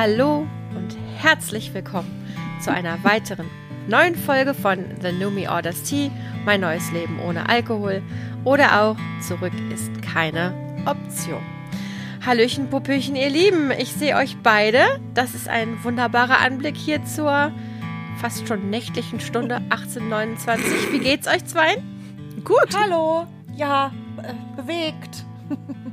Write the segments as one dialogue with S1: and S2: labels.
S1: Hallo und herzlich willkommen zu einer weiteren neuen Folge von The Numi Orders Tea, mein neues Leben ohne Alkohol oder auch Zurück ist keine Option. Hallöchen, Puppöchen, ihr Lieben, ich sehe euch beide. Das ist ein wunderbarer Anblick hier zur fast schon nächtlichen Stunde 1829. Wie geht's euch zwei?
S2: Gut. Hallo. Ja, äh, bewegt.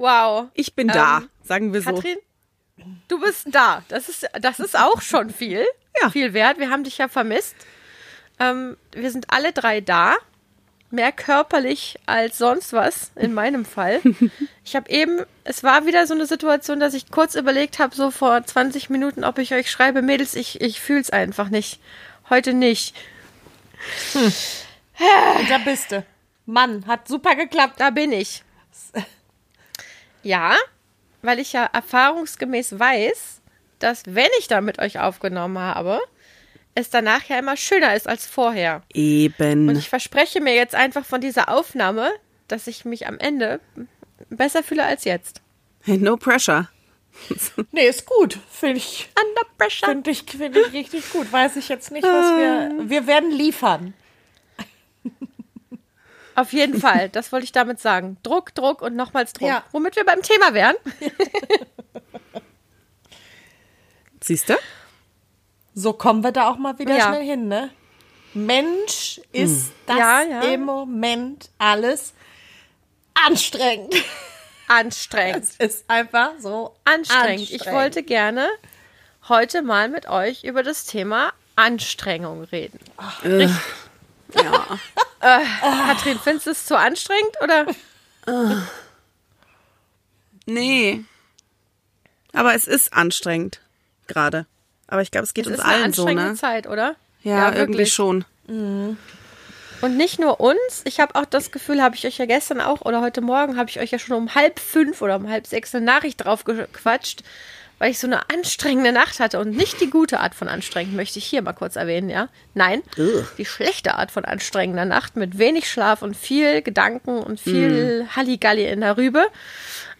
S1: wow.
S2: Ich bin da, ähm, sagen wir so.
S1: Katrin, du bist da. Das ist, das ist auch schon viel. Ja. Viel wert. Wir haben dich ja vermisst. Ähm, wir sind alle drei da. Mehr körperlich als sonst was, in meinem Fall. Ich habe eben, es war wieder so eine Situation, dass ich kurz überlegt habe, so vor 20 Minuten, ob ich euch schreibe, Mädels, ich, ich fühle es einfach nicht. Heute nicht.
S2: Hm. Und da bist du. Mann, hat super geklappt.
S1: Da bin ich. Ja, weil ich ja erfahrungsgemäß weiß, dass wenn ich da mit euch aufgenommen habe, es danach ja immer schöner ist als vorher.
S2: Eben.
S1: Und ich verspreche mir jetzt einfach von dieser Aufnahme, dass ich mich am Ende besser fühle als jetzt.
S2: No pressure.
S1: nee, ist gut. Finde ich.
S2: Under pressure.
S1: Finde ich, find ich richtig gut. Weiß ich jetzt nicht, was wir. Wir werden liefern. Auf jeden Fall, das wollte ich damit sagen. Druck, Druck und nochmals Druck. Ja. Womit wir beim Thema wären.
S2: Siehst du?
S1: So kommen wir da auch mal wieder
S2: ja.
S1: schnell hin, ne? Mensch ist hm. das ja, ja. im Moment alles anstrengend.
S2: Anstrengend.
S1: Es ist einfach so anstrengend. anstrengend. Ich wollte gerne heute mal mit euch über das Thema Anstrengung reden.
S2: Ach, Richtig.
S1: Ja. Äh, Katrin, findest du es zu anstrengend oder?
S2: Äh. Nee. Aber es ist anstrengend. Gerade. Aber ich glaube, es geht es uns allen so, ne?
S1: Es ist eine anstrengende Zeit, oder?
S2: Ja, ja irgendwie schon.
S1: Mhm. Und nicht nur uns, ich habe auch das Gefühl, habe ich euch ja gestern auch oder heute Morgen habe ich euch ja schon um halb fünf oder um halb sechs eine Nachricht drauf gequatscht, weil ich so eine anstrengende Nacht hatte und nicht die gute Art von anstrengend, möchte ich hier mal kurz erwähnen, ja. Nein, Ugh. die schlechte Art von anstrengender Nacht mit wenig Schlaf und viel Gedanken und viel mm. Halligalli in der Rübe,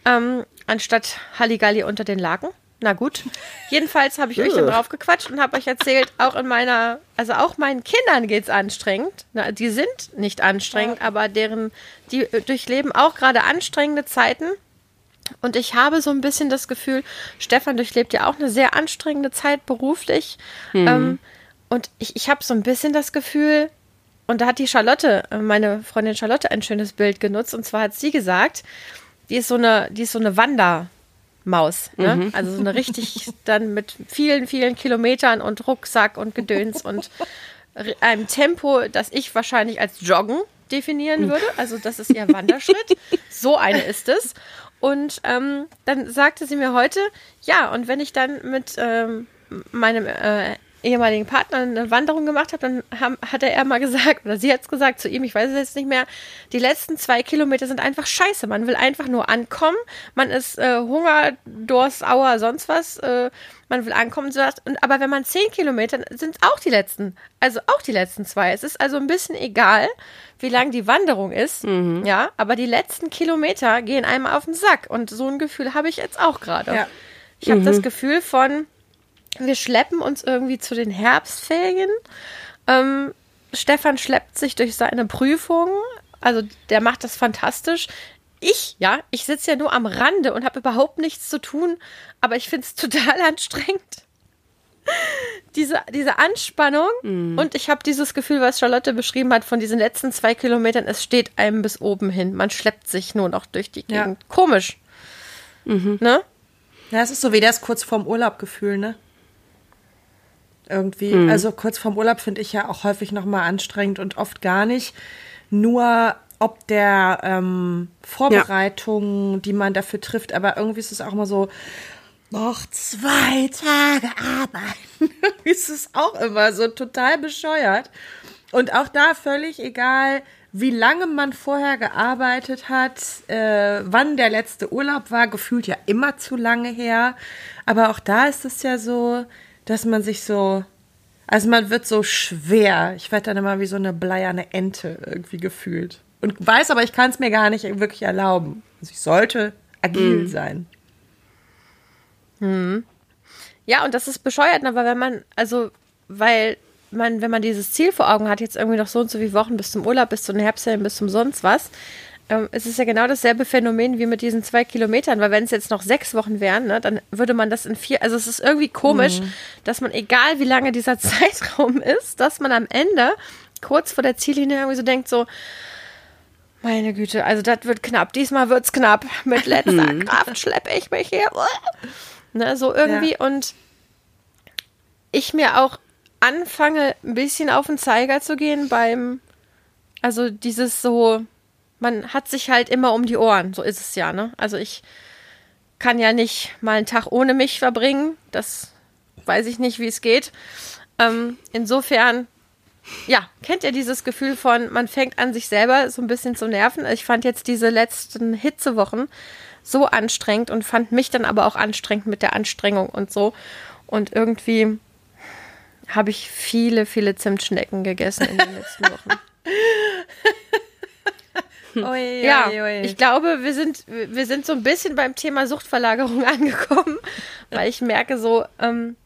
S1: ähm, anstatt Halligalli unter den Laken. Na gut. Jedenfalls habe ich euch dann drauf gequatscht und habe euch erzählt, auch in meiner, also auch meinen Kindern geht es anstrengend. Na, die sind nicht anstrengend, aber deren, die durchleben auch gerade anstrengende Zeiten. Und ich habe so ein bisschen das Gefühl, Stefan durchlebt ja auch eine sehr anstrengende Zeit beruflich. Mhm. Ähm, und ich, ich habe so ein bisschen das Gefühl, und da hat die Charlotte, äh, meine Freundin Charlotte, ein schönes Bild genutzt. Und zwar hat sie gesagt, die ist so eine, die ist so eine Wandermaus. Ne? Mhm. Also so eine richtig dann mit vielen, vielen Kilometern und Rucksack und Gedöns und einem Tempo, das ich wahrscheinlich als Joggen definieren würde. Also das ist ihr Wanderschritt. so eine ist es. Und ähm, dann sagte sie mir heute, ja, und wenn ich dann mit ähm, meinem äh, ehemaligen Partner eine Wanderung gemacht habe, dann haben, hat er mal gesagt, oder sie hat es gesagt zu ihm, ich weiß es jetzt nicht mehr, die letzten zwei Kilometer sind einfach scheiße. Man will einfach nur ankommen. Man ist äh, Hunger, Durst, Auer, sonst was. Äh, man will ankommen. Und, aber wenn man zehn Kilometer, sind auch die letzten, also auch die letzten zwei. Es ist also ein bisschen egal, wie lang die Wanderung ist, mhm. ja, aber die letzten Kilometer gehen einem auf den Sack und so ein Gefühl habe ich jetzt auch gerade. Ja. Ich habe mhm. das Gefühl von, wir schleppen uns irgendwie zu den Herbstferien. Ähm, Stefan schleppt sich durch seine Prüfungen, also der macht das fantastisch. Ich, ja, ich sitze ja nur am Rande und habe überhaupt nichts zu tun, aber ich finde es total anstrengend diese, diese Anspannung mm. und ich habe dieses Gefühl, was Charlotte beschrieben hat, von diesen letzten zwei Kilometern, es steht einem bis oben hin. Man schleppt sich nur noch durch die Gegend. Ja. Komisch.
S2: Mhm. Ne? Ja, es ist so wie das kurz vorm Urlaub-Gefühl, ne? Irgendwie. Mm. Also kurz vorm Urlaub finde ich ja auch häufig nochmal anstrengend und oft gar nicht. Nur ob der ähm, Vorbereitung, ja. die man dafür trifft, aber irgendwie ist es auch immer so, noch zwei Tage arbeiten. ist es auch immer so total bescheuert. Und auch da völlig egal, wie lange man vorher gearbeitet hat, äh, wann der letzte Urlaub war, gefühlt ja immer zu lange her. Aber auch da ist es ja so, dass man sich so, also man wird so schwer. Ich werde dann immer wie so eine bleierne Ente irgendwie gefühlt. Und weiß aber, ich kann es mir gar nicht wirklich erlauben. Also ich sollte agil sein.
S1: Ja, und das ist bescheuert, aber wenn man, also, weil man, wenn man dieses Ziel vor Augen hat, jetzt irgendwie noch so und so viele Wochen bis zum Urlaub, bis zum Herbstferien, bis zum sonst was, ähm, es ist ja genau dasselbe Phänomen wie mit diesen zwei Kilometern, weil wenn es jetzt noch sechs Wochen wären, ne, dann würde man das in vier, also es ist irgendwie komisch, mhm. dass man, egal wie lange dieser Zeitraum ist, dass man am Ende kurz vor der Ziellinie irgendwie so denkt, so, meine Güte, also das wird knapp. Diesmal wird es knapp. Mit letzter mhm. Kraft schleppe ich mich hier. Ne, so irgendwie. Ja. Und ich mir auch anfange, ein bisschen auf den Zeiger zu gehen beim, also dieses so, man hat sich halt immer um die Ohren. So ist es ja, ne? Also ich kann ja nicht mal einen Tag ohne mich verbringen. Das weiß ich nicht, wie es geht. Ähm, insofern ja, kennt ihr dieses Gefühl von, man fängt an, sich selber so ein bisschen zu nerven? Ich fand jetzt diese letzten Hitzewochen so anstrengend und fand mich dann aber auch anstrengend mit der Anstrengung und so. Und irgendwie habe ich viele, viele Zimtschnecken gegessen in den letzten Wochen. Ui, ja, ui, ui. ich glaube, wir sind, wir sind so ein bisschen beim Thema Suchtverlagerung angekommen, weil ich merke so, ähm,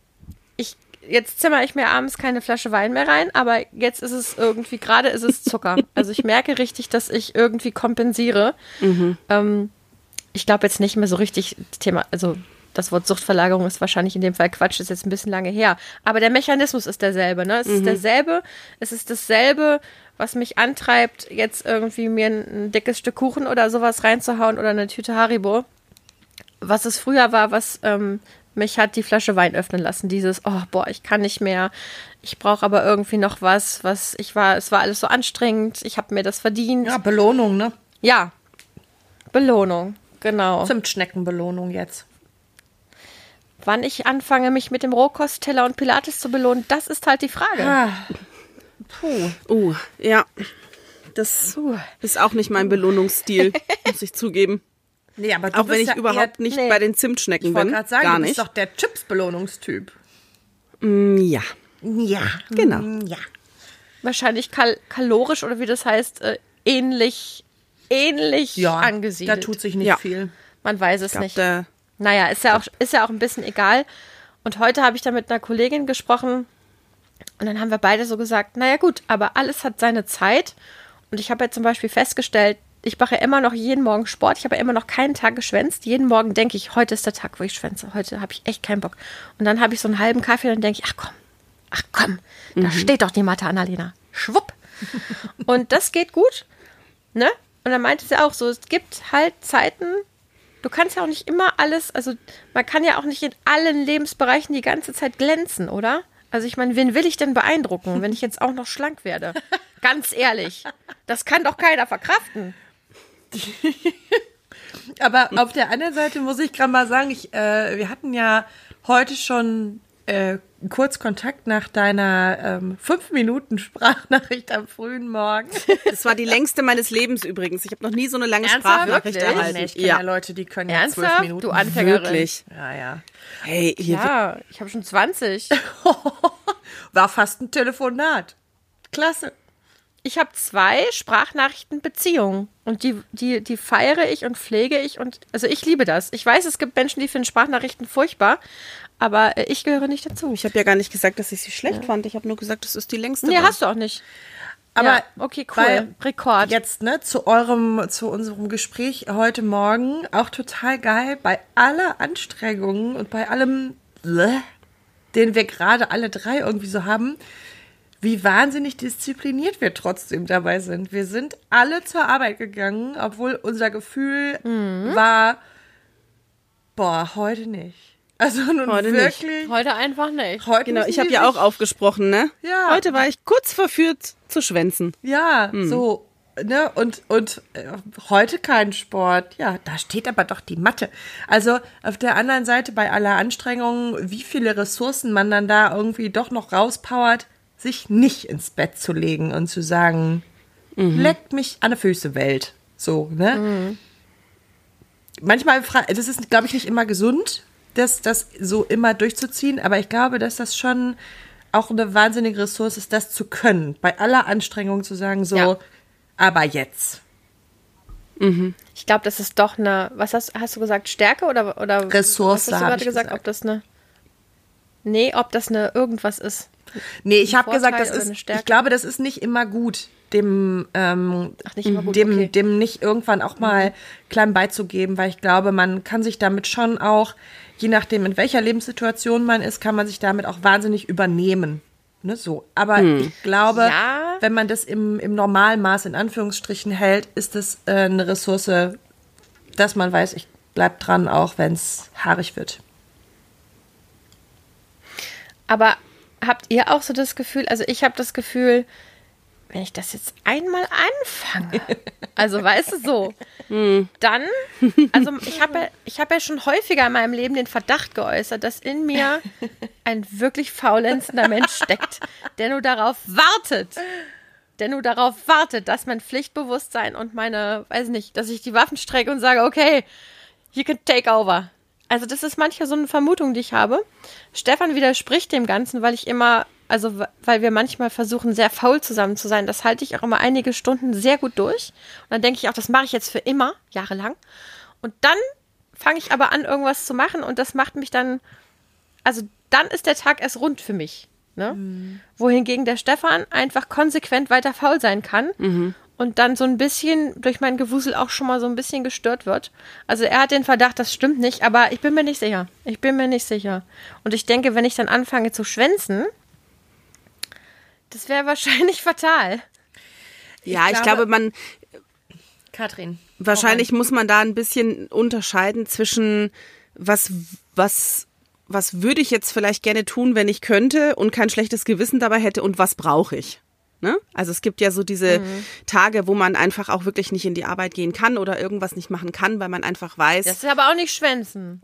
S1: ich jetzt zimmer ich mir abends keine Flasche Wein mehr rein, aber jetzt ist es irgendwie, gerade ist es Zucker. Also ich merke richtig, dass ich irgendwie kompensiere. Mhm. Ähm, ich glaube jetzt nicht mehr so richtig Thema, also das Wort Suchtverlagerung ist wahrscheinlich in dem Fall Quatsch, ist jetzt ein bisschen lange her. Aber der Mechanismus ist derselbe, ne? Es mhm. ist derselbe, es ist dasselbe, was mich antreibt, jetzt irgendwie mir ein, ein dickes Stück Kuchen oder sowas reinzuhauen oder eine Tüte Haribo. Was es früher war, was ähm, mich hat die Flasche Wein öffnen lassen. Dieses, oh, boah, ich kann nicht mehr. Ich brauche aber irgendwie noch was, was ich war, es war alles so anstrengend. Ich habe mir das verdient.
S2: Ja, Belohnung, ne?
S1: Ja. Belohnung, genau.
S2: Zimtschneckenbelohnung jetzt.
S1: Wann ich anfange, mich mit dem Rohkostteller und Pilates zu belohnen, das ist halt die Frage. Ah.
S3: Puh. Uh, ja. Das uh. ist auch nicht mein Belohnungsstil, muss ich zugeben. Nee, aber du Auch wenn ich ja überhaupt nicht nee. bei den Zimtschnecken ich bin. Ich sagen, gar du bist
S2: doch der Chips-Belohnungstyp.
S3: Mm, ja.
S2: Ja.
S3: Genau. Mm,
S2: ja.
S1: Wahrscheinlich kal kalorisch oder wie das heißt, äh, ähnlich, ähnlich ja, angesiedelt.
S2: Da tut sich nicht ja. viel.
S1: Man weiß es glaub, nicht. Naja, ist ja, auch, ist ja auch ein bisschen egal. Und heute habe ich da mit einer Kollegin gesprochen und dann haben wir beide so gesagt, naja gut, aber alles hat seine Zeit. Und ich habe ja zum Beispiel festgestellt, ich mache immer noch jeden Morgen Sport. Ich habe immer noch keinen Tag geschwänzt. Jeden Morgen denke ich, heute ist der Tag, wo ich schwänze. Heute habe ich echt keinen Bock. Und dann habe ich so einen halben Kaffee und dann denke ich, ach komm, ach komm, da mhm. steht doch die Mathe Annalena. Schwupp. und das geht gut. Ne? Und dann meinte sie auch so, es gibt halt Zeiten, du kannst ja auch nicht immer alles, also man kann ja auch nicht in allen Lebensbereichen die ganze Zeit glänzen, oder? Also ich meine, wen will ich denn beeindrucken, wenn ich jetzt auch noch schlank werde? Ganz ehrlich, das kann doch keiner verkraften.
S2: Aber auf der anderen Seite muss ich gerade mal sagen, ich, äh, wir hatten ja heute schon äh, kurz Kontakt nach deiner ähm, fünf Minuten Sprachnachricht am frühen Morgen.
S3: Das war die längste meines Lebens übrigens. Ich habe noch nie so eine lange
S2: Ernsthaft?
S3: Sprachnachricht
S2: Wirklich? erhalten. Nee, ich kenne ja. ja. Leute, die können
S1: Ernsthaft?
S2: ja zwölf Minuten.
S1: Du Anfängerin.
S3: Wirklich?
S2: Ja, ja.
S3: Hey,
S1: hier ja, ich habe schon 20.
S2: war fast ein Telefonat. Klasse
S1: ich habe zwei Sprachnachrichtenbeziehungen und die, die, die feiere ich und pflege ich und also ich liebe das. Ich weiß, es gibt Menschen, die finden Sprachnachrichten furchtbar, aber äh, ich gehöre nicht dazu.
S3: Ich habe ja gar nicht gesagt, dass ich sie schlecht ja. fand. Ich habe nur gesagt, das ist die längste.
S1: Nee, war. hast du auch nicht.
S2: Aber ja,
S1: okay, cool. Rekord.
S2: Jetzt, ne, zu eurem, zu unserem Gespräch heute Morgen auch total geil. Bei aller Anstrengung und bei allem, den wir gerade alle drei irgendwie so haben, wie wahnsinnig diszipliniert wir trotzdem dabei sind. Wir sind alle zur Arbeit gegangen, obwohl unser Gefühl mhm. war, boah, heute nicht. Also nun heute wirklich. Nicht.
S1: Heute einfach nicht.
S3: Heute genau, ich habe ja auch aufgesprochen, ne? Ja. Heute war ich kurz verführt zu schwänzen.
S2: Ja, mhm. so. Ne, und, und äh, heute kein Sport. Ja, da steht aber doch die Matte. Also auf der anderen Seite bei aller Anstrengung, wie viele Ressourcen man dann da irgendwie doch noch rauspowert, sich nicht ins Bett zu legen und zu sagen, mhm. leckt mich an der Füße Welt. So, ne? Mhm. Manchmal, das ist, glaube ich, nicht immer gesund, das, das so immer durchzuziehen, aber ich glaube, dass das schon auch eine wahnsinnige Ressource ist, das zu können. Bei aller Anstrengung zu sagen, so, ja. aber jetzt.
S1: Mhm. Ich glaube, das ist doch eine, was hast, hast du gesagt, Stärke oder, oder
S2: Ressource?
S1: Hast du gerade gesagt, gesagt, ob das eine, nee, ob das eine irgendwas ist.
S2: Nee, ich habe gesagt, das ist, ich glaube, das ist nicht immer gut, dem, ähm, Ach, nicht immer gut, dem, okay. dem nicht irgendwann auch mal mhm. klein beizugeben, weil ich glaube, man kann sich damit schon auch, je nachdem, in welcher Lebenssituation man ist, kann man sich damit auch wahnsinnig übernehmen. Ne, so. Aber hm. ich glaube, ja. wenn man das im, im Normalmaß in Anführungsstrichen hält, ist das äh, eine Ressource, dass man weiß, ich bleib dran, auch wenn es haarig wird.
S1: Aber habt ihr auch so das Gefühl, also ich habe das Gefühl, wenn ich das jetzt einmal anfange, also weißt du so, hm. dann, also ich habe ja, ich hab ja schon häufiger in meinem Leben den Verdacht geäußert, dass in mir ein wirklich faulenzender Mensch steckt, der nur darauf wartet, der nur darauf wartet, dass mein Pflichtbewusstsein und meine, weiß nicht, dass ich die Waffen strecke und sage, okay, you can take over. Also das ist manchmal so eine Vermutung, die ich habe. Stefan widerspricht dem Ganzen, weil ich immer, also weil wir manchmal versuchen, sehr faul zusammen zu sein. Das halte ich auch immer einige Stunden sehr gut durch. Und dann denke ich auch, das mache ich jetzt für immer, jahrelang. Und dann fange ich aber an, irgendwas zu machen und das macht mich dann, also dann ist der Tag erst rund für mich. Ne? Mhm. Wohingegen der Stefan einfach konsequent weiter faul sein kann. Mhm und dann so ein bisschen durch mein Gewusel auch schon mal so ein bisschen gestört wird. Also er hat den Verdacht, das stimmt nicht, aber ich bin mir nicht sicher. Ich bin mir nicht sicher. Und ich denke, wenn ich dann anfange zu schwänzen, das wäre wahrscheinlich fatal.
S3: Ja, ich, ich glaube, glaube, man.
S2: Katrin.
S3: Wahrscheinlich muss man da ein bisschen unterscheiden zwischen was, was, was würde ich jetzt vielleicht gerne tun, wenn ich könnte und kein schlechtes Gewissen dabei hätte und was brauche ich. Ne? Also es gibt ja so diese mhm. Tage, wo man einfach auch wirklich nicht in die Arbeit gehen kann oder irgendwas nicht machen kann, weil man einfach weiß.
S1: Das ist aber auch nicht schwänzen.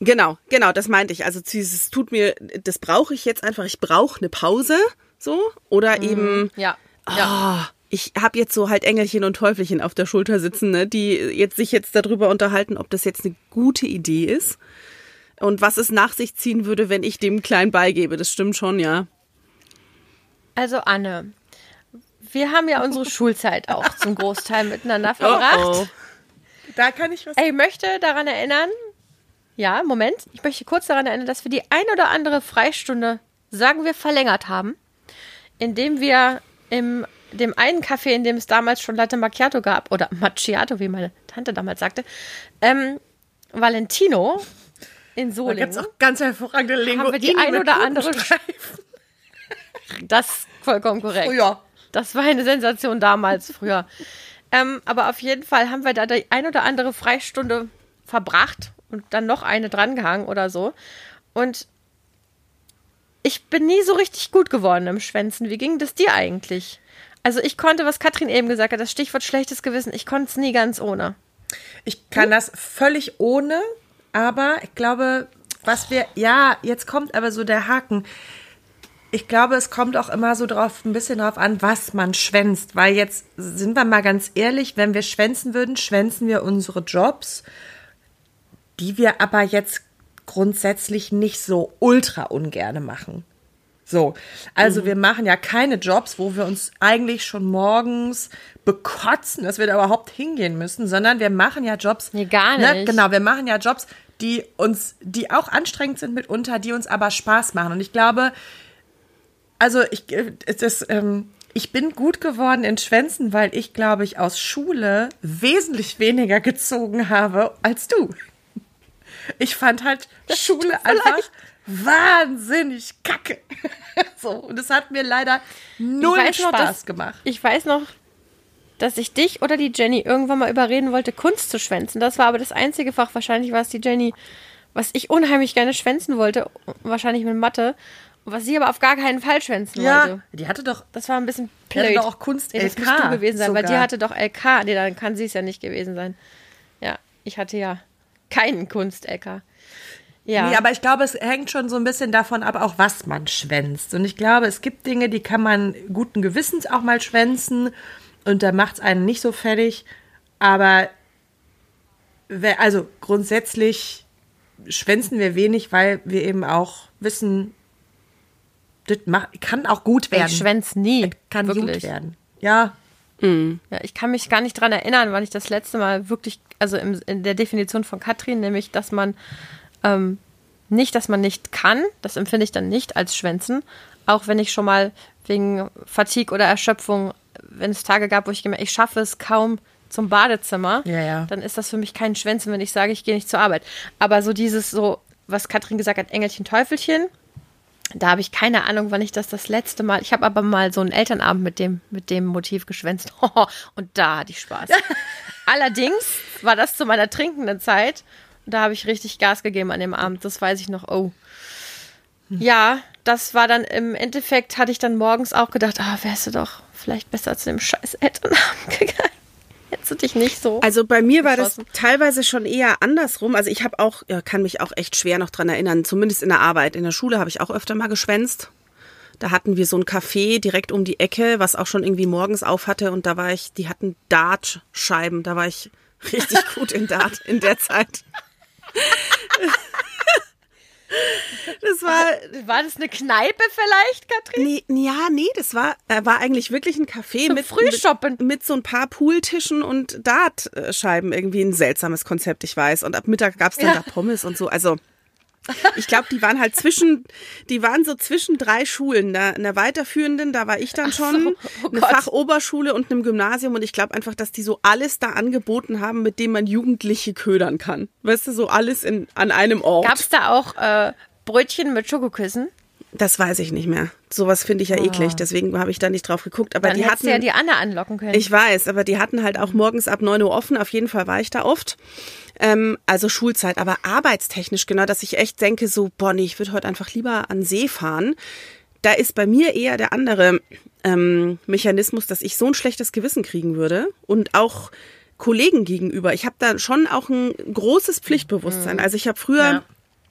S3: Genau, genau, das meinte ich. Also dieses tut mir, das brauche ich jetzt einfach. Ich brauche eine Pause, so oder mhm. eben.
S1: Ja.
S3: Oh, ja. Ich habe jetzt so halt Engelchen und Teufelchen auf der Schulter sitzen, ne, die jetzt sich jetzt darüber unterhalten, ob das jetzt eine gute Idee ist und was es nach sich ziehen würde, wenn ich dem klein beigebe. Das stimmt schon, ja.
S1: Also Anne, wir haben ja unsere Schulzeit auch zum Großteil miteinander verbracht. Oh, oh.
S2: Da kann ich was.
S1: Ich möchte daran erinnern, ja, Moment, ich möchte kurz daran erinnern, dass wir die ein oder andere Freistunde, sagen wir, verlängert haben, indem wir im dem einen Café, in dem es damals schon Latte Macchiato gab, oder Macchiato, wie meine Tante damals sagte, ähm, Valentino in Solingen. Da
S2: gibt es auch ganz hervorragende Lingo.
S1: Haben wir die ein oder andere. Das ist vollkommen korrekt.
S2: Früher.
S1: Das war eine Sensation damals, früher. ähm, aber auf jeden Fall haben wir da die ein oder andere Freistunde verbracht und dann noch eine drangehangen oder so. Und ich bin nie so richtig gut geworden im Schwänzen. Wie ging das dir eigentlich? Also ich konnte, was Katrin eben gesagt hat, das Stichwort schlechtes Gewissen, ich konnte es nie ganz ohne.
S2: Ich kann hm? das völlig ohne, aber ich glaube, was wir, ja, jetzt kommt aber so der Haken ich glaube, es kommt auch immer so drauf, ein bisschen drauf an, was man schwänzt. Weil jetzt sind wir mal ganz ehrlich, wenn wir schwänzen würden, schwänzen wir unsere Jobs, die wir aber jetzt grundsätzlich nicht so ultra ungerne machen. So, also mhm. wir machen ja keine Jobs, wo wir uns eigentlich schon morgens bekotzen, dass wir da überhaupt hingehen müssen, sondern wir machen ja Jobs.
S1: Nee, gar ne, nicht.
S2: Ne, genau, wir machen ja Jobs, die uns, die auch anstrengend sind mitunter, die uns aber Spaß machen. Und ich glaube, also ich, äh, das, ähm, ich bin gut geworden in Schwänzen, weil ich, glaube ich, aus Schule wesentlich weniger gezogen habe als du. Ich fand halt das Schule einfach wahnsinnig kacke. so, und es hat mir leider null Spaß noch, dass, gemacht.
S1: Ich weiß noch, dass ich dich oder die Jenny irgendwann mal überreden wollte, Kunst zu schwänzen. Das war aber das einzige Fach, wahrscheinlich war es die Jenny, was ich unheimlich gerne schwänzen wollte, wahrscheinlich mit Mathe. Was sie aber auf gar keinen Fall schwänzen ja, wollte.
S2: Die hatte doch.
S1: Das war ein bisschen blöd. Die
S2: hatte doch auch Kunst LK.
S1: Das du gewesen sein, sogar. weil die hatte doch LK. Nee, dann kann sie es ja nicht gewesen sein. Ja, ich hatte ja keinen Kunst LK.
S2: Ja. Nee, aber ich glaube, es hängt schon so ein bisschen davon ab, auch was man schwänzt. Und ich glaube, es gibt Dinge, die kann man guten Gewissens auch mal schwänzen und da macht es einen nicht so fertig. Aber also grundsätzlich schwänzen wir wenig, weil wir eben auch wissen, das kann auch gut werden.
S1: Ich schwänz nie.
S2: Das kann wirklich. gut werden. Ja.
S1: Mhm. Ja, ich kann mich gar nicht dran erinnern, wann ich das letzte Mal wirklich, also im, in der Definition von Katrin, nämlich, dass man ähm, nicht, dass man nicht kann, das empfinde ich dann nicht als Schwänzen, auch wenn ich schon mal wegen Fatigue oder Erschöpfung, wenn es Tage gab, wo ich gemerkt, ich schaffe es kaum zum Badezimmer,
S2: ja, ja.
S1: dann ist das für mich kein Schwänzen, wenn ich sage, ich gehe nicht zur Arbeit. Aber so dieses so, was Katrin gesagt hat, Engelchen, Teufelchen, da habe ich keine Ahnung, wann ich das das letzte Mal. Ich habe aber mal so einen Elternabend mit dem, mit dem Motiv geschwänzt. und da hatte ich Spaß. Allerdings war das zu meiner trinkenden Zeit. Da habe ich richtig Gas gegeben an dem Abend. Das weiß ich noch. Oh. Ja, das war dann im Endeffekt, hatte ich dann morgens auch gedacht, ah, wärst du doch vielleicht besser zu dem scheiß Elternabend gegangen. Du dich nicht so.
S3: Also bei mir war das teilweise schon eher andersrum. Also ich habe auch, ja, kann mich auch echt schwer noch dran erinnern, zumindest in der Arbeit. In der Schule habe ich auch öfter mal geschwänzt. Da hatten wir so ein Café direkt um die Ecke, was auch schon irgendwie morgens auf hatte. Und da war ich, die hatten Dartscheiben. Da war ich richtig gut in Dart in der Zeit.
S1: Das war. War das eine Kneipe vielleicht, Katrin?
S3: Nee, ja, nee, das war, war eigentlich wirklich ein Café mit,
S1: Frühshoppen.
S3: Mit, mit so ein paar Pooltischen und Dartscheiben. Irgendwie ein seltsames Konzept, ich weiß. Und ab Mittag gab es dann ja. da Pommes und so. Also. Ich glaube, die waren halt zwischen, die waren so zwischen drei Schulen. Da, in der weiterführenden, da war ich dann schon, so, oh eine Fachoberschule und einem Gymnasium. Und ich glaube einfach, dass die so alles da angeboten haben, mit dem man Jugendliche ködern kann. Weißt du, so alles in, an einem Ort.
S1: Gab es da auch äh, Brötchen mit Schokokissen?
S3: Das weiß ich nicht mehr. Sowas finde ich ja oh. eklig, deswegen habe ich da nicht drauf geguckt. Aber
S1: Dann
S3: die hatten
S1: ja die Anne anlocken können.
S3: Ich weiß, aber die hatten halt auch morgens ab 9 Uhr offen. Auf jeden Fall war ich da oft. Ähm, also Schulzeit, aber arbeitstechnisch genau, dass ich echt denke, so, boah, nee, ich würde heute einfach lieber an See fahren. Da ist bei mir eher der andere ähm, Mechanismus, dass ich so ein schlechtes Gewissen kriegen würde und auch Kollegen gegenüber. Ich habe da schon auch ein großes Pflichtbewusstsein. Mhm. Also ich habe früher ja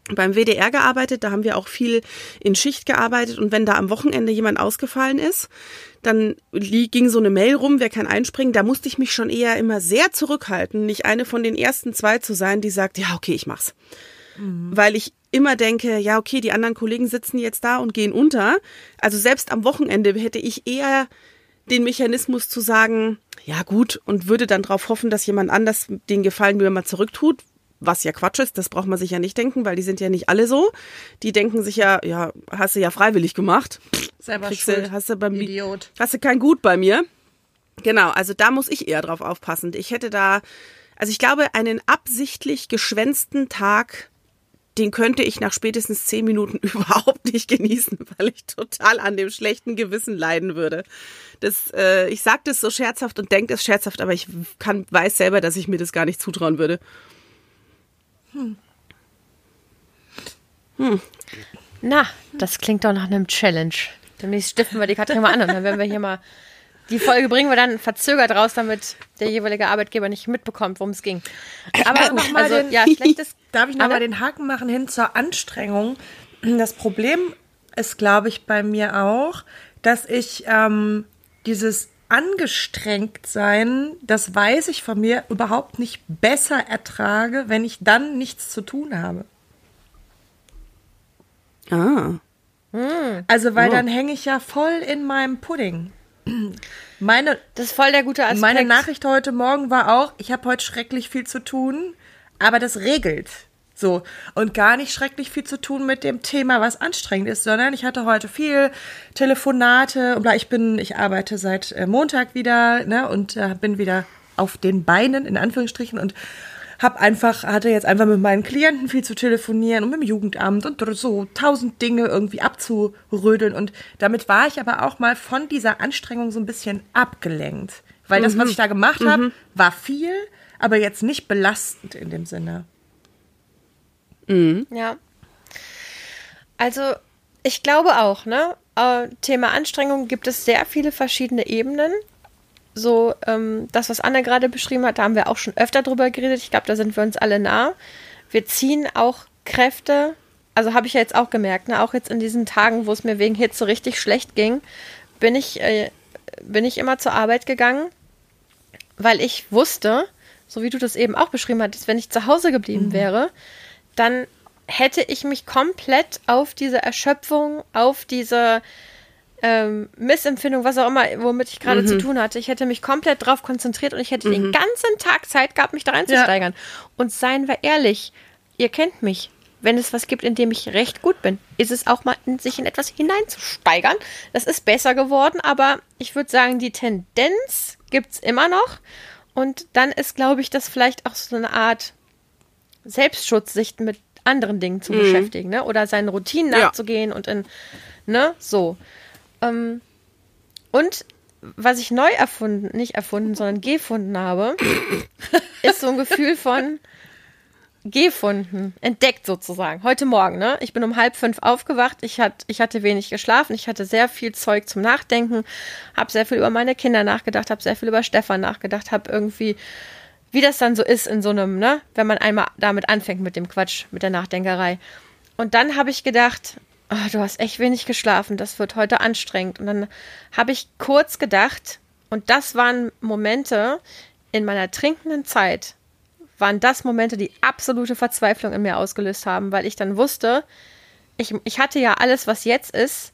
S3: beim WDR gearbeitet, da haben wir auch viel in Schicht gearbeitet und wenn da am Wochenende jemand ausgefallen ist, dann ging so eine Mail rum, wer kann einspringen, da musste ich mich schon eher immer sehr zurückhalten, nicht eine von den ersten zwei zu sein, die sagt, ja, okay, ich mach's. Mhm. Weil ich immer denke, ja, okay, die anderen Kollegen sitzen jetzt da und gehen unter. Also selbst am Wochenende hätte ich eher den Mechanismus zu sagen, ja gut, und würde dann darauf hoffen, dass jemand anders den Gefallen mir mal zurücktut, was ja Quatsch ist, das braucht man sich ja nicht denken, weil die sind ja nicht alle so. Die denken sich ja, ja, hast du ja freiwillig gemacht.
S2: Selber Kriegst schuld,
S3: du, hast du beim Idiot. Hast du kein Gut bei mir. Genau, also da muss ich eher drauf aufpassen. Ich hätte da, also ich glaube, einen absichtlich geschwänzten Tag, den könnte ich nach spätestens zehn Minuten überhaupt nicht genießen, weil ich total an dem schlechten Gewissen leiden würde. Das, äh, ich sage das so scherzhaft und denke es scherzhaft, aber ich kann, weiß selber, dass ich mir das gar nicht zutrauen würde. Hm.
S1: Hm. Na, das klingt doch nach einem Challenge. Demnächst stiften wir die Katrin mal an und dann werden wir hier mal die Folge bringen wir dann verzögert raus, damit der jeweilige Arbeitgeber nicht mitbekommt, worum es ging.
S2: Aber gut, also, den, ja, schlechtes. Darf ich nochmal den Haken machen hin zur Anstrengung? Das Problem ist, glaube ich, bei mir auch, dass ich ähm, dieses angestrengt sein, das weiß ich von mir, überhaupt nicht besser ertrage, wenn ich dann nichts zu tun habe.
S3: Ah.
S2: Also, weil oh. dann hänge ich ja voll in meinem Pudding. Meine,
S1: das ist voll der gute Aspekt.
S2: Meine Nachricht heute Morgen war auch, ich habe heute schrecklich viel zu tun, aber das regelt. So. Und gar nicht schrecklich viel zu tun mit dem Thema, was anstrengend ist, sondern ich hatte heute viel Telefonate und ich bin, ich arbeite seit äh, Montag wieder, ne, und äh, bin wieder auf den Beinen, in Anführungsstrichen, und hab einfach, hatte jetzt einfach mit meinen Klienten viel zu telefonieren und mit dem Jugendamt und so tausend Dinge irgendwie abzurödeln. Und damit war ich aber auch mal von dieser Anstrengung so ein bisschen abgelenkt. Weil das, was mhm. ich da gemacht habe, mhm. war viel, aber jetzt nicht belastend in dem Sinne.
S1: Mhm. Ja. Also, ich glaube auch, ne? Äh, Thema Anstrengung gibt es sehr viele verschiedene Ebenen. So, ähm, das, was Anne gerade beschrieben hat, da haben wir auch schon öfter drüber geredet. Ich glaube, da sind wir uns alle nah. Wir ziehen auch Kräfte, also habe ich ja jetzt auch gemerkt, ne? auch jetzt in diesen Tagen, wo es mir wegen Hit so richtig schlecht ging, bin ich, äh, bin ich immer zur Arbeit gegangen, weil ich wusste, so wie du das eben auch beschrieben hattest, wenn ich zu Hause geblieben mhm. wäre, dann hätte ich mich komplett auf diese Erschöpfung, auf diese ähm, Missempfindung, was auch immer, womit ich gerade zu tun hatte. Ich hätte mich komplett drauf konzentriert und ich hätte den ganzen Tag Zeit gehabt, mich da reinzusteigern. Und seien wir ehrlich, ihr kennt mich. Wenn es was gibt, in dem ich recht gut bin, ist es auch mal, in sich in etwas hineinzusteigern. Das ist besser geworden, aber ich würde sagen, die Tendenz gibt's immer noch. Und dann ist, glaube ich, das vielleicht auch so eine Art Selbstschutz, sich mit anderen Dingen zu beschäftigen, ne? Oder seinen Routinen
S3: Ja.
S1: nachzugehen und in, ne, so. Ähm, und was ich neu erfunden, nicht erfunden, sondern gefunden habe, ist so ein Gefühl von gefunden, entdeckt sozusagen. Heute Morgen, ne? Ich bin um halb fünf aufgewacht. Ich, hat, ich hatte wenig geschlafen. Ich hatte sehr viel Zeug zum Nachdenken. Habe sehr viel über meine Kinder nachgedacht. Habe sehr viel über Stefan nachgedacht. Habe irgendwie, wie das dann so ist in so einem, ne? Wenn man einmal damit anfängt mit dem Quatsch, mit der Nachdenkerei. Und dann habe ich gedacht, ah, du hast echt wenig geschlafen. Das wird heute anstrengend. Und dann habe ich kurz gedacht, und das waren Momente in meiner trinkenden Zeit, waren das Momente, die absolute Verzweiflung in mir ausgelöst haben, weil ich dann wusste, ich, ich hatte ja alles, was jetzt ist,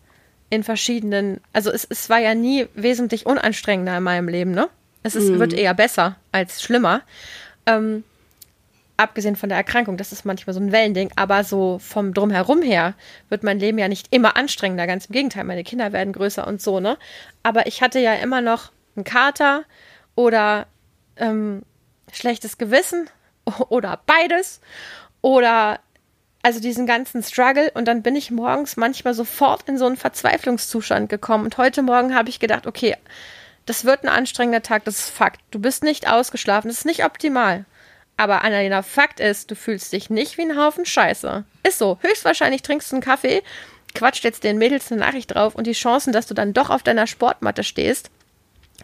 S1: in verschiedenen, also es, es war ja nie wesentlich unanstrengender in meinem Leben, ne? Es ist, wird eher besser als schlimmer. Ähm, abgesehen von der Erkrankung, das ist manchmal so ein Wellending, aber so vom Drumherum her wird mein Leben ja nicht immer anstrengender, ganz im Gegenteil, meine Kinder werden größer und so, ne? Aber ich hatte ja immer noch einen Kater oder ähm, schlechtes Gewissen oder beides oder also diesen ganzen Struggle und dann bin ich morgens manchmal sofort in so einen Verzweiflungszustand gekommen und heute Morgen habe ich gedacht, okay, das wird ein anstrengender Tag, das ist Fakt. Du bist nicht ausgeschlafen, das ist nicht optimal. Aber Annalena, Fakt ist, du fühlst dich nicht wie ein Haufen Scheiße. Ist so. Höchstwahrscheinlich trinkst du einen Kaffee, quatscht jetzt den Mädels eine Nachricht drauf und die Chancen, dass du dann doch auf deiner Sportmatte stehst,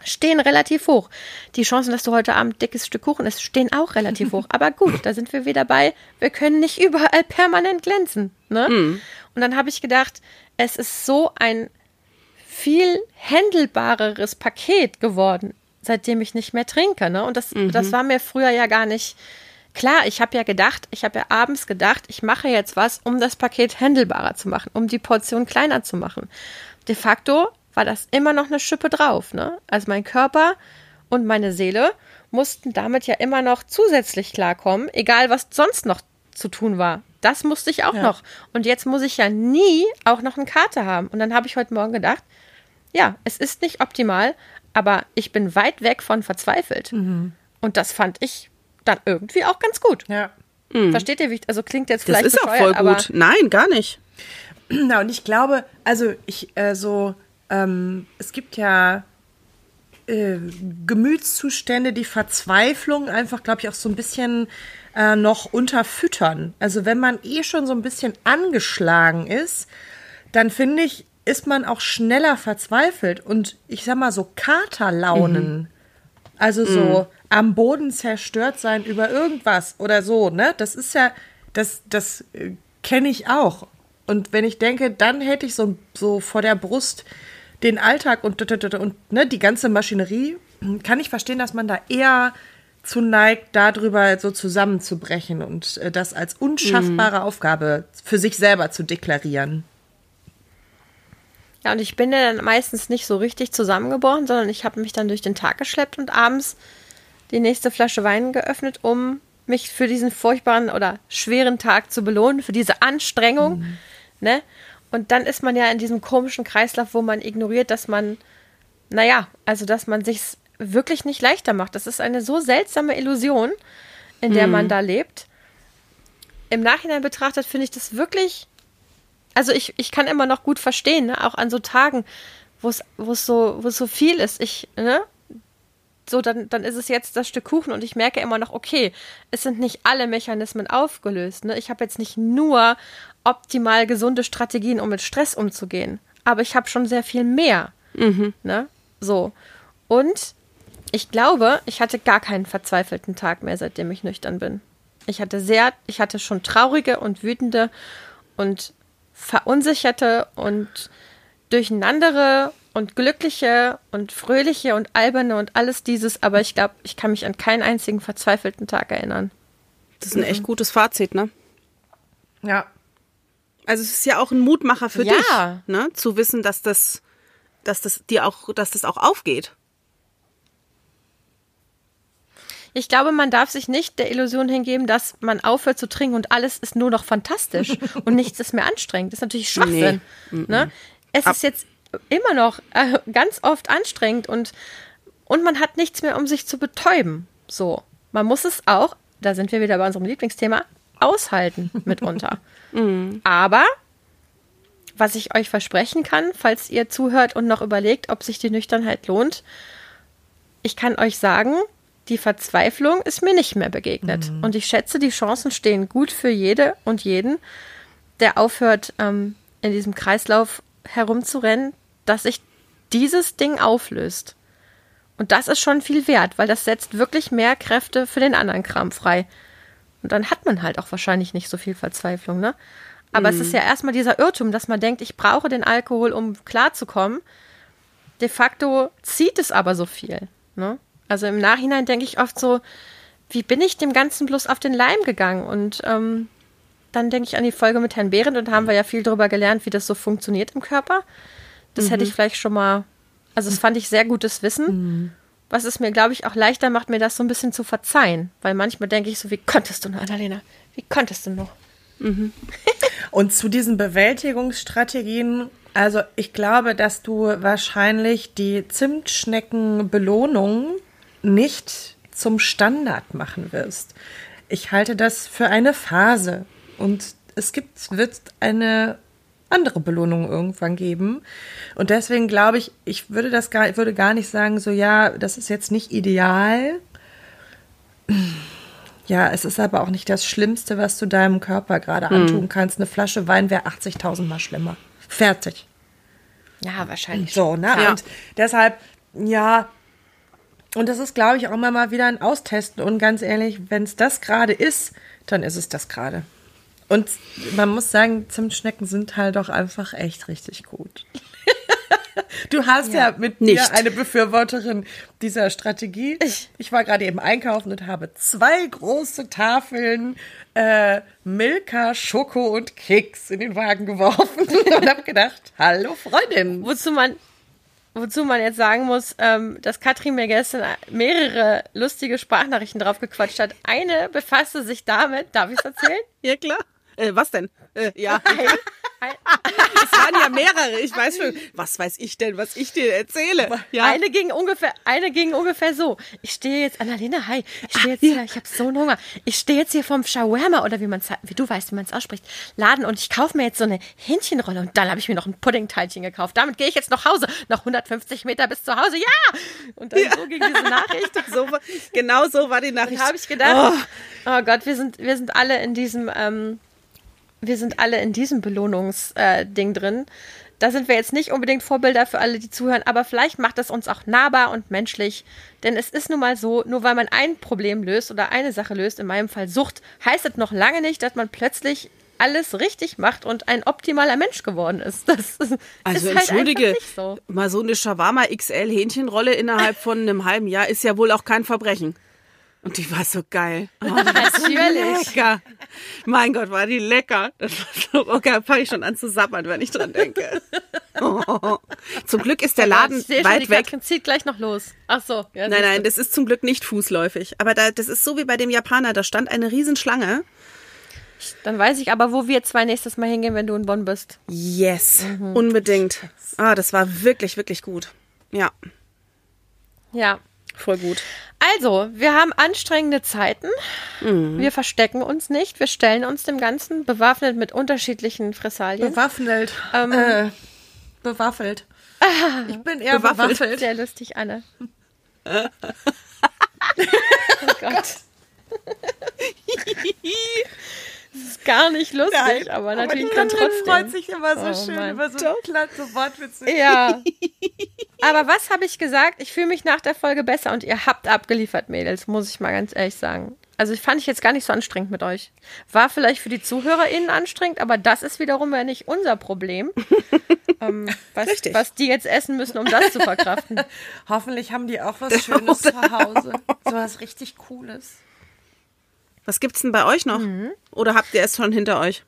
S1: stehen relativ hoch. Die Chancen, dass du heute Abend dickes Stück Kuchen isst, stehen auch relativ hoch. Aber gut, da sind wir wieder bei, wir können nicht überall permanent glänzen. Ne? Und dann habe ich gedacht, es ist so ein viel händelbareres Paket geworden, seitdem ich nicht mehr trinke. Ne? Und das, das war mir früher ja gar nicht klar. Ich habe ja gedacht, ich habe ja abends gedacht, ich mache jetzt was, um das Paket händelbarer zu machen, um die Portion kleiner zu machen. De facto war das immer noch eine Schippe drauf. Ne? Also mein Körper und meine Seele mussten damit ja immer noch zusätzlich klarkommen, egal was sonst noch zu tun war. Das musste ich auch
S2: Ja.
S1: noch. Und jetzt muss ich ja nie auch noch eine Karte haben. Und dann habe ich heute Morgen gedacht, ja, es ist nicht optimal, aber ich bin weit weg von verzweifelt. Und das fand ich dann irgendwie auch ganz gut.
S2: Ja.
S1: Versteht ihr, wie ich, also klingt jetzt
S3: Das
S1: vielleicht
S3: ist auch voll gut. Nein, gar nicht.
S2: Na, und ich glaube, also ich äh, so, ähm, es gibt ja äh, Gemütszustände, die Verzweiflung einfach, glaube ich, auch so ein bisschen äh, noch unterfüttern. Also wenn man eh schon so ein bisschen angeschlagen ist, dann finde ich, ist man auch schneller verzweifelt. Und ich sag mal so Katerlaunen, also so am Boden zerstört sein über irgendwas oder so, ne? Das ist ja, das, das äh, kenne ich auch. Und wenn ich denke, dann hätte ich so, so vor der Brust den Alltag und, und, und ne, die ganze Maschinerie, kann ich verstehen, dass man da eher zu neigt, darüber so zusammenzubrechen und äh, das als unschaffbare Aufgabe für sich selber zu deklarieren.
S1: Ja, und ich bin ja dann meistens nicht so richtig zusammengebrochen, sondern ich habe mich dann durch den Tag geschleppt und abends die nächste Flasche Wein geöffnet, um mich für diesen furchtbaren oder schweren Tag zu belohnen, für diese Anstrengung. Ne? Und dann ist man ja in diesem komischen Kreislauf, wo man ignoriert, dass man, naja, also dass man sich wirklich nicht leichter macht. Das ist eine so seltsame Illusion, in der man da lebt. Im Nachhinein betrachtet finde ich das wirklich also ich, ich kann immer noch gut verstehen, ne? auch an so Tagen, wo es so so viel ist. Ich ne so dann dann ist es jetzt das Stück Kuchen und ich merke immer noch okay, es sind nicht alle Mechanismen aufgelöst. Ne? Ich habe jetzt nicht nur optimal gesunde Strategien, um mit Stress umzugehen, aber ich habe schon sehr viel mehr. Ne? So und ich glaube, ich hatte gar keinen verzweifelten Tag mehr, seitdem ich nüchtern bin. Ich hatte sehr, ich hatte schon traurige und wütende und verunsicherte und durcheinandere und glückliche und fröhliche und alberne und alles dieses, aber ich glaube, ich kann mich an keinen einzigen verzweifelten Tag erinnern.
S3: Das ist ein echt gutes Fazit, ne?
S2: Ja.
S3: Also es ist ja auch ein Mutmacher für
S1: Ja.
S3: dich, ne? Zu wissen, dass das dass das dir auch, dass das auch aufgeht.
S1: Ich glaube, man darf sich nicht der Illusion hingeben, dass man aufhört zu trinken und alles ist nur noch fantastisch und nichts ist mehr anstrengend. Das ist natürlich Schwachsinn. Nee. Ne? Es Ab ist jetzt immer noch äh, ganz oft anstrengend und, und man hat nichts mehr, um sich zu betäuben. So. Man muss es auch, da sind wir wieder bei unserem Lieblingsthema, aushalten mitunter. mhm. Aber was ich euch versprechen kann, falls ihr zuhört und noch überlegt, ob sich die Nüchternheit lohnt, ich kann euch sagen, die Verzweiflung ist mir nicht mehr begegnet. Mhm. Und ich schätze, die Chancen stehen gut für jede und jeden, der aufhört, ähm, in diesem Kreislauf herumzurennen, dass sich dieses Ding auflöst. Und das ist schon viel wert, weil das setzt wirklich mehr Kräfte für den anderen Kram frei. Und dann hat man halt auch wahrscheinlich nicht so viel Verzweiflung, ne? Aber mhm. es ist ja erstmal dieser Irrtum, dass man denkt, ich brauche den Alkohol, um klarzukommen. De facto zieht es aber so viel, ne? Also im Nachhinein denke ich oft so, wie bin ich dem Ganzen bloß auf den Leim gegangen? Und ähm, dann denke ich an die Folge mit Herrn Behrendt und haben wir ja viel darüber gelernt, wie das so funktioniert im Körper. Das mhm. hätte ich vielleicht schon mal, also das fand ich sehr gutes Wissen. Mhm. Was es mir, glaube ich, auch leichter macht, mir das so ein bisschen zu verzeihen. Weil manchmal denke ich so, wie konntest du nur, Annalena? Wie konntest du nur? Mhm.
S2: und zu diesen Bewältigungsstrategien also ich glaube, dass du wahrscheinlich die Zimtschneckenbelohnung nicht zum Standard machen wirst. Ich halte das für eine Phase und es gibt, wird eine andere Belohnung irgendwann geben. Und deswegen glaube ich, ich würde das gar, ich würde gar nicht sagen, so ja, das ist jetzt nicht ideal. Ja, es ist aber auch nicht das Schlimmste, was du deinem Körper gerade hm. antun kannst. Eine Flasche Wein wäre 80.000 Mal schlimmer. Fertig.
S1: Ja, wahrscheinlich.
S2: So, ne? Ja. Und deshalb, ja, und das ist, glaube ich, auch immer mal wieder ein Austesten. Und ganz ehrlich, wenn es das gerade ist, dann ist es das gerade. Und man muss sagen, Zimtschnecken sind halt doch einfach echt richtig gut. Du hast ja, ja mit nicht. mir eine Befürworterin dieser Strategie. Ich, ich war gerade eben einkaufen und habe zwei große Tafeln äh, Milka, Schoko und Keks in den Wagen geworfen und habe gedacht, hallo Freundin.
S1: Wozu man Wozu man jetzt sagen muss, ähm, dass Katrin mir gestern mehrere lustige Sprachnachrichten drauf gequatscht hat. Eine befasste sich damit, darf ich es erzählen?
S3: ja, klar. Äh, was denn? Äh, ja. es waren ja mehrere. Ich weiß schon, was weiß ich denn, was ich dir erzähle.
S1: Ja. Eine ging ungefähr, eine ging ungefähr so. Ich stehe jetzt, Annalena, hi, ich stehe jetzt ah, hier, ich habe so einen Hunger. Ich stehe jetzt hier vom Shawarma oder wie man wie du weißt, wie man es ausspricht, Laden und ich kaufe mir jetzt so eine Hähnchenrolle und dann habe ich mir noch ein Puddingteilchen gekauft. Damit gehe ich jetzt nach Hause, noch 150 Meter bis zu Hause. Ja! Und dann ja. so ging diese Nachricht.
S3: so, genau so war die Nachricht.
S1: Habe ich gedacht, oh. oh. Gott, wir sind, wir sind alle in diesem ähm, wir sind alle in diesem Belohnungsding äh, drin. Da sind wir jetzt nicht unbedingt Vorbilder für alle, die zuhören, aber vielleicht macht es uns auch nahbar und menschlich. Denn es ist nun mal so, nur weil man ein Problem löst oder eine Sache löst, in meinem Fall Sucht, heißt es noch lange nicht, dass man plötzlich alles richtig macht und ein optimaler Mensch geworden ist. Das
S3: also
S1: ist
S3: halt entschuldige, so. mal so eine Shawarma XL Hähnchenrolle innerhalb von einem halben Jahr ist ja wohl auch kein Verbrechen. Und die war so geil.
S1: Oh, Natürlich.
S3: So lecker. Mein Gott, war die lecker. Das war so, okay, fange ich schon an zu sabbern, wenn ich dran denke. Oh. Zum Glück ist der Laden ich weit schon, die weg.
S1: Katrin zieht gleich noch los. Ach so.
S3: Ja, nein, nein, das ist zum Glück nicht fußläufig. Aber da, das ist so wie bei dem Japaner. Da stand eine Riesenschlange.
S1: Dann weiß ich aber, wo wir zwei nächstes Mal hingehen, wenn du in Bonn bist.
S3: Yes, mhm. unbedingt. Ah, das war wirklich, wirklich gut. Ja.
S1: Ja.
S3: Voll gut.
S1: Also, wir haben anstrengende Zeiten. Mhm. Wir verstecken uns nicht. Wir stellen uns dem Ganzen bewaffnet mit unterschiedlichen Fressalien.
S2: Bewaffnet. Ähm, äh, bewaffelt.
S1: Ah, ich bin eher bewaffelt. bewaffelt. Sehr lustig, Anne. oh Gott. Das ist gar nicht lustig, Nein, aber natürlich aber dann trotzdem.
S2: freut sich immer so oh, schön Mann. über so klasse Wortwitze.
S1: Ja. aber was habe ich gesagt? Ich fühle mich nach der Folge besser und ihr habt abgeliefert, Mädels, muss ich mal ganz ehrlich sagen. Also ich fand ich jetzt gar nicht so anstrengend mit euch. War vielleicht für die ZuhörerInnen anstrengend, aber das ist wiederum ja nicht unser Problem. ähm, was, was, die jetzt essen müssen, um das zu verkraften.
S2: Hoffentlich haben die auch was Schönes zu Hause. So was richtig Cooles.
S3: Was gibt's denn bei euch noch? Mhm. Oder habt ihr es schon hinter euch?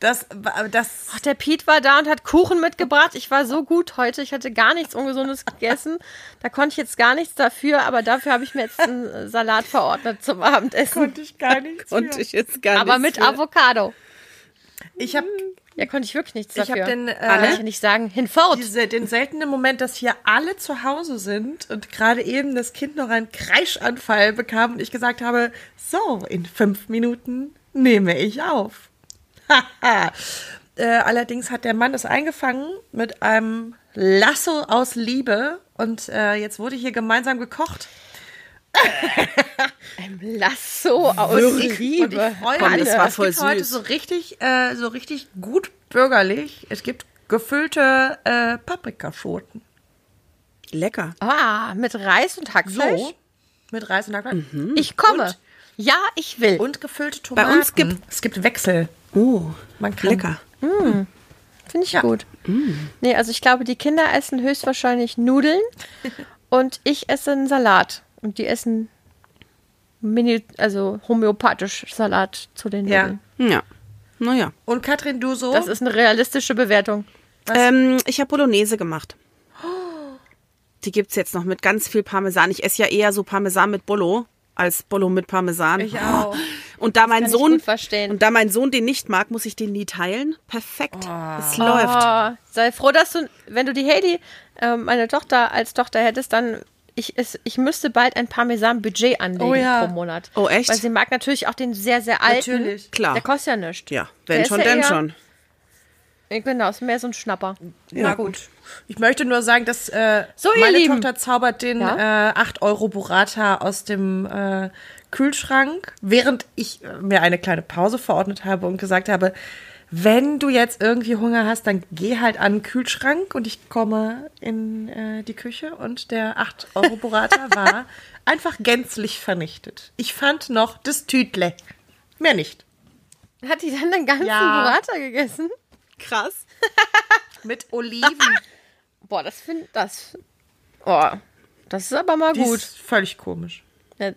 S2: Das, das.
S1: Ach, der Piet war da und hat Kuchen mitgebracht. Ich war so gut heute. Ich hatte gar nichts Ungesundes gegessen. Da konnte ich jetzt gar nichts dafür, aber dafür habe ich mir jetzt einen Salat verordnet zum Abendessen.
S2: Konnte ich gar nichts.
S3: Und ich jetzt gar
S1: aber
S3: nichts
S1: mit
S3: für.
S1: Avocado.
S2: Ich habe
S1: Ja, konnte ich wirklich nichts
S2: Ich
S1: dafür.
S2: hab den, äh,
S1: Kann ich nicht sagen. Hinfort.
S2: diese, den seltenen Moment, dass hier alle zu Hause sind und gerade eben das Kind noch einen Kreischanfall bekam und ich gesagt habe, so, in fünf Minuten nehme ich auf. Äh, allerdings hat der Mann es eingefangen mit einem Lasso aus Liebe und äh, jetzt wurde hier gemeinsam gekocht.
S1: Ein Lasso aus
S2: Und ich
S1: Liebe.
S2: freue
S3: Komm,
S2: mich.
S3: das war
S2: es heute so richtig, äh, so richtig gut bürgerlich. Es gibt gefüllte äh, Paprikaschoten.
S3: Lecker.
S1: Ah, mit Reis und Hackfleisch.
S2: So, mit Reis und Hackfleisch.
S1: Ich komme.
S2: Und-
S1: ja, ich will.
S2: Und gefüllte
S3: Bei
S2: Tomaten.
S3: uns gibt-
S2: es gibt Wechsel.
S3: Oh,
S2: Man kann-
S3: lecker.
S1: Finde ich
S2: Ja.
S1: gut. Nee, also ich glaube, die Kinder essen höchstwahrscheinlich Nudeln und ich esse einen Salat. Und die essen mini, also homöopathisch Salat zu den
S2: Ja.
S1: Nudeln.
S3: Ja. Naja.
S2: Und Katrin, du so?
S1: Das ist eine realistische Bewertung.
S3: Ähm, ich habe Bolognese gemacht. Die gibt's jetzt noch mit ganz viel Parmesan. Ich esse ja eher so Parmesan mit Bolo als Bolo mit Parmesan.
S2: Ich auch.
S3: Und da mein
S1: kann ich
S3: Sohn und da mein Sohn den nicht mag, muss ich den nie teilen. Perfekt. Es läuft.
S1: Oh, sei froh, dass du, wenn du die Heidi, ähm, meine Tochter, als Tochter hättest, dann. Ich, es, ich müsste bald ein Parmesan-Budget anlegen
S2: Oh ja.
S1: pro Monat.
S3: Oh, echt?
S1: Weil sie mag natürlich auch den sehr, sehr alten.
S2: Natürlich.
S3: Klar.
S1: Der kostet ja nichts.
S3: Ja,
S1: Der
S3: wenn
S1: ist
S3: schon,
S1: ja
S3: denn
S1: eher-
S3: schon.
S1: Genau, ist mehr so ein Schnapper.
S2: Na gut. Ich möchte nur sagen, dass äh,
S1: So,
S2: meine
S1: Lieben.
S2: Tochter zaubert den
S1: Ja?
S2: äh, 8 Euro Burrata aus dem äh, Kühlschrank, während ich äh, mir eine kleine Pause verordnet habe und gesagt habe, wenn du jetzt irgendwie Hunger hast, dann geh halt an den Kühlschrank und ich komme in äh, die Küche und der 8 Euro Burrata war einfach gänzlich vernichtet. Ich fand noch das Tütle. Mehr nicht.
S1: Hat die dann den ganzen
S2: Ja.
S1: Burrata gegessen?
S3: Krass.
S2: Mit Oliven.
S1: Boah, das finde das. Oh, das ist aber mal
S2: Die
S1: gut.
S2: ist völlig komisch.
S1: Ja.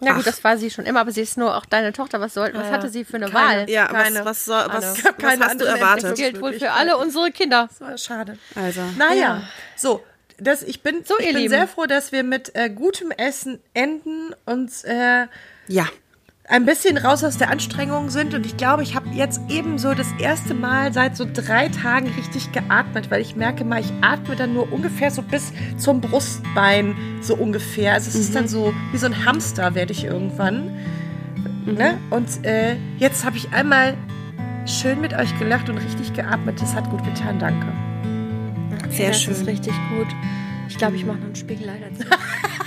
S1: Na gut,
S3: Ach.
S1: das war sie schon immer, aber sie ist nur auch deine Tochter. Was, soll, was hatte sie für eine
S2: Keine.
S1: Wahl?
S3: Ja,
S2: Keine.
S3: was, was, soll, was, was
S2: keine
S3: hast du
S2: andere
S3: erwartet?
S1: Das gilt wohl für alle unsere Kinder.
S2: Das war schade.
S3: Also.
S2: Naja, so. Das, ich bin,
S1: So,
S2: ich bin
S1: Lieben.
S2: sehr froh, dass wir mit äh, gutem Essen enden und äh,
S3: Ja.
S2: Ein bisschen raus aus der Anstrengung sind. Und ich glaube, ich habe jetzt eben so das erste Mal seit so drei Tagen richtig geatmet, weil ich merke mal, ich atme dann nur ungefähr so bis zum Brustbein, so ungefähr. Also es ist dann so wie so ein Hamster, werde ich irgendwann. Ne? Und äh, jetzt habe ich einmal schön mit euch gelacht und richtig geatmet. Das hat gut getan, danke.
S3: Sehr
S1: das
S3: schön.
S1: ist richtig gut. Ich glaube, ich mache noch einen Spiegel dazu.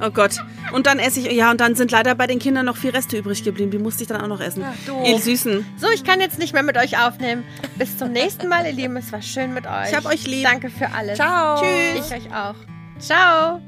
S3: Oh Gott. Und dann esse ich, ja, und dann sind leider bei den Kindern noch vier Reste übrig geblieben. Die musste ich dann auch noch essen.
S2: doof.
S3: Ihr Süßen.
S1: So, ich kann jetzt nicht mehr mit euch aufnehmen. Bis zum nächsten Mal, ihr Lieben. Es war schön mit euch.
S3: Ich hab euch lieb.
S1: Danke für alles.
S2: Ciao.
S1: Tschüss. Ich euch auch. Ciao.